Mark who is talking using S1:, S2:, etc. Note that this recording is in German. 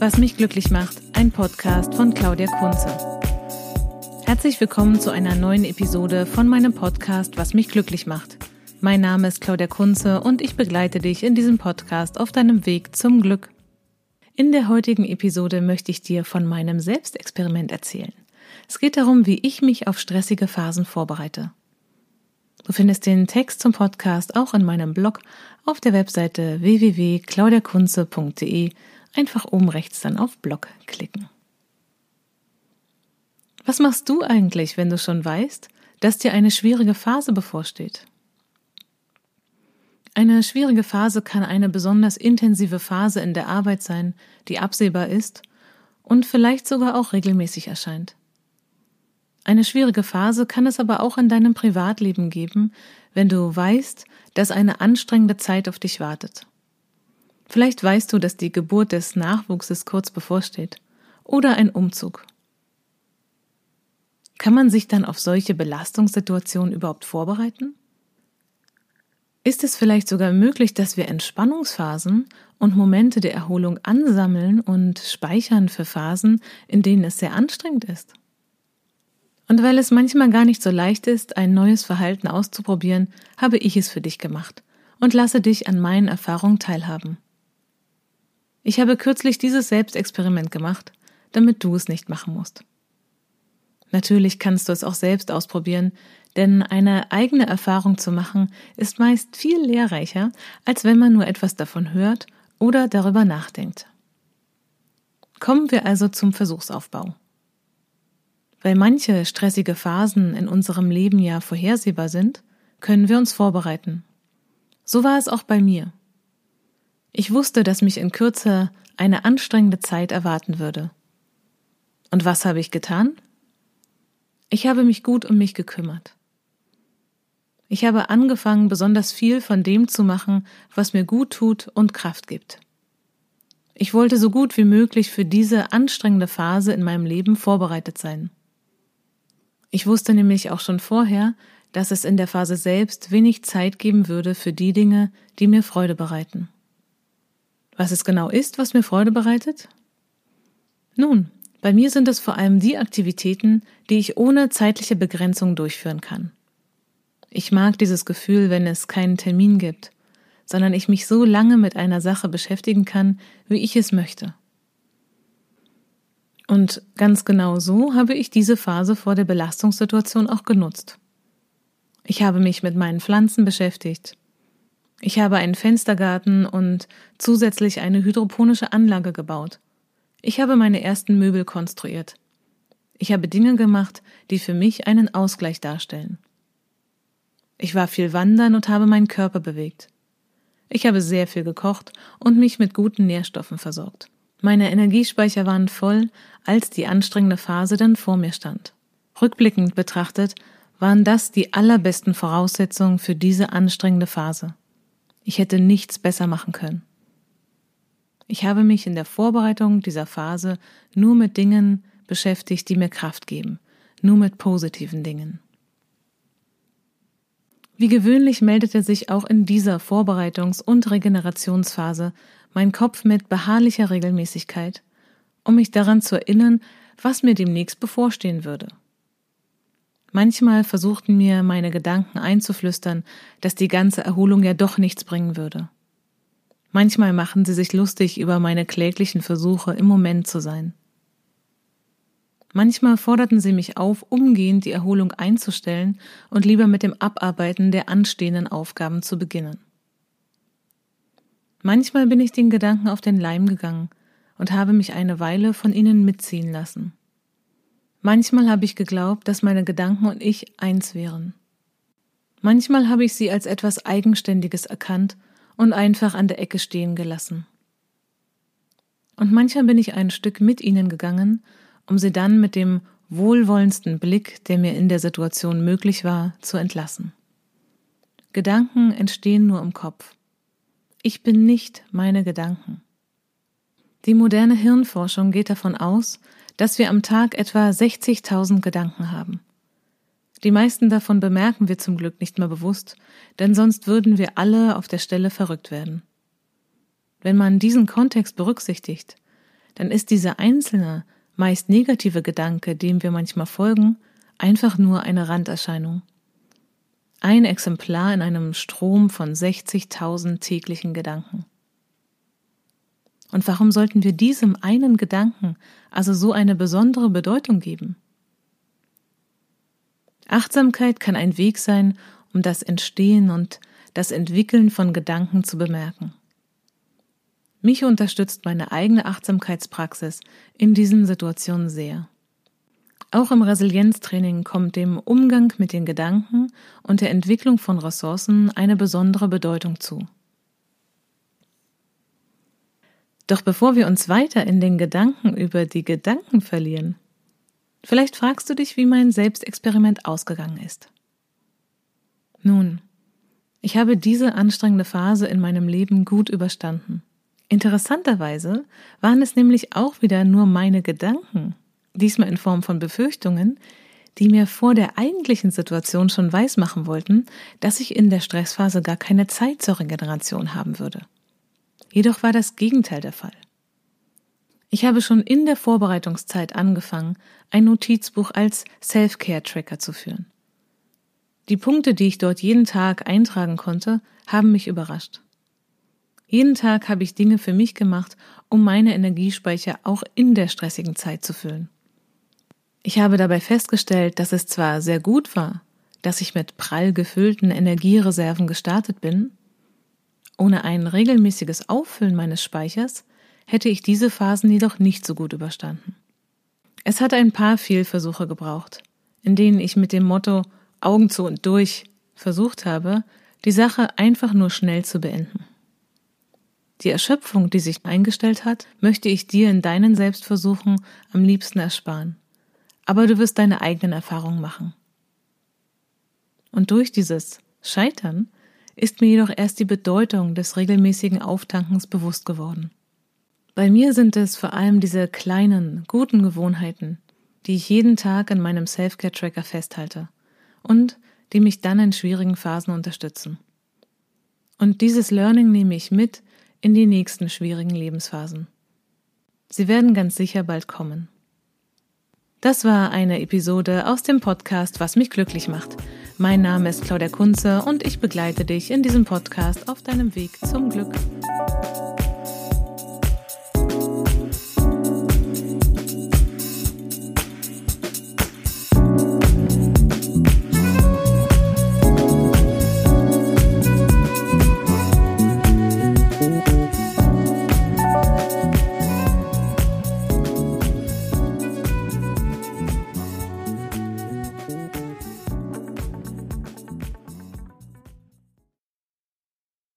S1: Was mich glücklich macht, ein Podcast von Claudia Kunze. Herzlich willkommen zu einer neuen Episode von meinem Podcast Was mich glücklich macht. Mein Name ist Claudia Kunze und ich begleite dich in diesem Podcast auf deinem Weg zum Glück. In der heutigen Episode möchte ich dir von meinem Selbstexperiment erzählen. Es geht darum, wie ich mich auf stressige Phasen vorbereite. Du findest den Text zum Podcast auch in meinem Blog auf der Webseite www.claudiakunze.de einfach oben rechts dann auf Blog klicken. Was machst du eigentlich, wenn du schon weißt, dass dir eine schwierige Phase bevorsteht? Eine schwierige Phase kann eine besonders intensive Phase in der Arbeit sein, die absehbar ist und vielleicht sogar auch regelmäßig erscheint. Eine schwierige Phase kann es aber auch in deinem Privatleben geben, wenn du weißt, dass eine anstrengende Zeit auf dich wartet. Vielleicht weißt du, dass die Geburt des Nachwuchses kurz bevorsteht oder ein Umzug. Kann man sich dann auf solche Belastungssituationen überhaupt vorbereiten? Ist es vielleicht sogar möglich, dass wir Entspannungsphasen und Momente der Erholung ansammeln und speichern für Phasen, in denen es sehr anstrengend ist? Und weil es manchmal gar nicht so leicht ist, ein neues Verhalten auszuprobieren, habe ich es für dich gemacht und lasse dich an meinen Erfahrungen teilhaben. Ich habe kürzlich dieses Selbstexperiment gemacht, damit du es nicht machen musst. Natürlich kannst du es auch selbst ausprobieren, denn eine eigene Erfahrung zu machen ist meist viel lehrreicher, als wenn man nur etwas davon hört oder darüber nachdenkt. Kommen wir also zum Versuchsaufbau. Weil manche stressige Phasen in unserem Leben ja vorhersehbar sind, können wir uns vorbereiten. So war es auch bei mir. Ich wusste, dass mich in Kürze eine anstrengende Zeit erwarten würde. Und was habe ich getan? Ich habe mich gut um mich gekümmert. Ich habe angefangen, besonders viel von dem zu machen, was mir gut tut und Kraft gibt. Ich wollte so gut wie möglich für diese anstrengende Phase in meinem Leben vorbereitet sein. Ich wusste nämlich auch schon vorher, dass es in der Phase selbst wenig Zeit geben würde für die Dinge, die mir Freude bereiten. Was es genau ist, was mir Freude bereitet? Nun, bei mir sind es vor allem die Aktivitäten, die ich ohne zeitliche Begrenzung durchführen kann. Ich mag dieses Gefühl, wenn es keinen Termin gibt, sondern ich mich so lange mit einer Sache beschäftigen kann, wie ich es möchte. Und ganz genau so habe ich diese Phase vor der Belastungssituation auch genutzt. Ich habe mich mit meinen Pflanzen beschäftigt, ich habe einen Fenstergarten und zusätzlich eine hydroponische Anlage gebaut. Ich habe meine ersten Möbel konstruiert. Ich habe Dinge gemacht, die für mich einen Ausgleich darstellen. Ich war viel wandern und habe meinen Körper bewegt. Ich habe sehr viel gekocht und mich mit guten Nährstoffen versorgt. Meine Energiespeicher waren voll, als die anstrengende Phase dann vor mir stand. Rückblickend betrachtet waren das die allerbesten Voraussetzungen für diese anstrengende Phase. Ich hätte nichts besser machen können. Ich habe mich in der Vorbereitung dieser Phase nur mit Dingen beschäftigt, die mir Kraft geben, nur mit positiven Dingen. Wie gewöhnlich meldete sich auch in dieser Vorbereitungs- und Regenerationsphase mein Kopf mit beharrlicher Regelmäßigkeit, um mich daran zu erinnern, was mir demnächst bevorstehen würde. Manchmal versuchten mir meine Gedanken einzuflüstern, dass die ganze Erholung ja doch nichts bringen würde. Manchmal machen sie sich lustig über meine kläglichen Versuche, im Moment zu sein. Manchmal forderten sie mich auf, umgehend die Erholung einzustellen und lieber mit dem Abarbeiten der anstehenden Aufgaben zu beginnen. Manchmal bin ich den Gedanken auf den Leim gegangen und habe mich eine Weile von ihnen mitziehen lassen. Manchmal habe ich geglaubt, dass meine Gedanken und ich eins wären. Manchmal habe ich sie als etwas Eigenständiges erkannt und einfach an der Ecke stehen gelassen. Und manchmal bin ich ein Stück mit ihnen gegangen, um sie dann mit dem wohlwollendsten Blick, der mir in der Situation möglich war, zu entlassen. Gedanken entstehen nur im Kopf. Ich bin nicht meine Gedanken. Die moderne Hirnforschung geht davon aus, dass wir am Tag etwa 60.000 Gedanken haben. Die meisten davon bemerken wir zum Glück nicht mehr bewusst, denn sonst würden wir alle auf der Stelle verrückt werden. Wenn man diesen Kontext berücksichtigt, dann ist dieser einzelne, meist negative Gedanke, dem wir manchmal folgen, einfach nur eine Randerscheinung. Ein Exemplar in einem Strom von 60.000 täglichen Gedanken. Und warum sollten wir diesem einen Gedanken also so eine besondere Bedeutung geben? Achtsamkeit kann ein Weg sein, um das Entstehen und das Entwickeln von Gedanken zu bemerken. Mich unterstützt meine eigene Achtsamkeitspraxis in diesen Situationen sehr. Auch im Resilienztraining kommt dem Umgang mit den Gedanken und der Entwicklung von Ressourcen eine besondere Bedeutung zu. Doch bevor wir uns weiter in den Gedanken über die Gedanken verlieren, vielleicht fragst du dich, wie mein Selbstexperiment ausgegangen ist. Nun, ich habe diese anstrengende Phase in meinem Leben gut überstanden. Interessanterweise waren es nämlich auch wieder nur meine Gedanken, diesmal in Form von Befürchtungen, die mir vor der eigentlichen Situation schon weismachen wollten, dass ich in der Stressphase gar keine Zeit zur Regeneration haben würde. Jedoch war das Gegenteil der Fall. Ich habe schon in der Vorbereitungszeit angefangen, ein Notizbuch als Self-Care-Tracker zu führen. Die Punkte, die ich dort jeden Tag eintragen konnte, haben mich überrascht. Jeden Tag habe ich Dinge für mich gemacht, um meine Energiespeicher auch in der stressigen Zeit zu füllen. Ich habe dabei festgestellt, dass es zwar sehr gut war, dass ich mit prall gefüllten Energiereserven gestartet bin, ohne ein regelmäßiges Auffüllen meines Speichers hätte ich diese Phasen jedoch nicht so gut überstanden. Es hat ein paar Fehlversuche gebraucht, in denen ich mit dem Motto Augen zu und durch versucht habe, die Sache einfach nur schnell zu beenden. Die Erschöpfung, die sich eingestellt hat, möchte ich dir in deinen Selbstversuchen am liebsten ersparen. Aber du wirst deine eigenen Erfahrungen machen. Und durch dieses Scheitern ist mir jedoch erst die Bedeutung des regelmäßigen Auftankens bewusst geworden. Bei mir sind es vor allem diese kleinen, guten Gewohnheiten, die ich jeden Tag in meinem Self-Care-Tracker festhalte und die mich dann in schwierigen Phasen unterstützen. Und dieses Learning nehme ich mit in die nächsten schwierigen Lebensphasen. Sie werden ganz sicher bald kommen. Das war eine Episode aus dem Podcast Was mich glücklich macht. Mein Name ist Claudia Kunze und ich begleite dich in diesem Podcast auf deinem Weg zum Glück.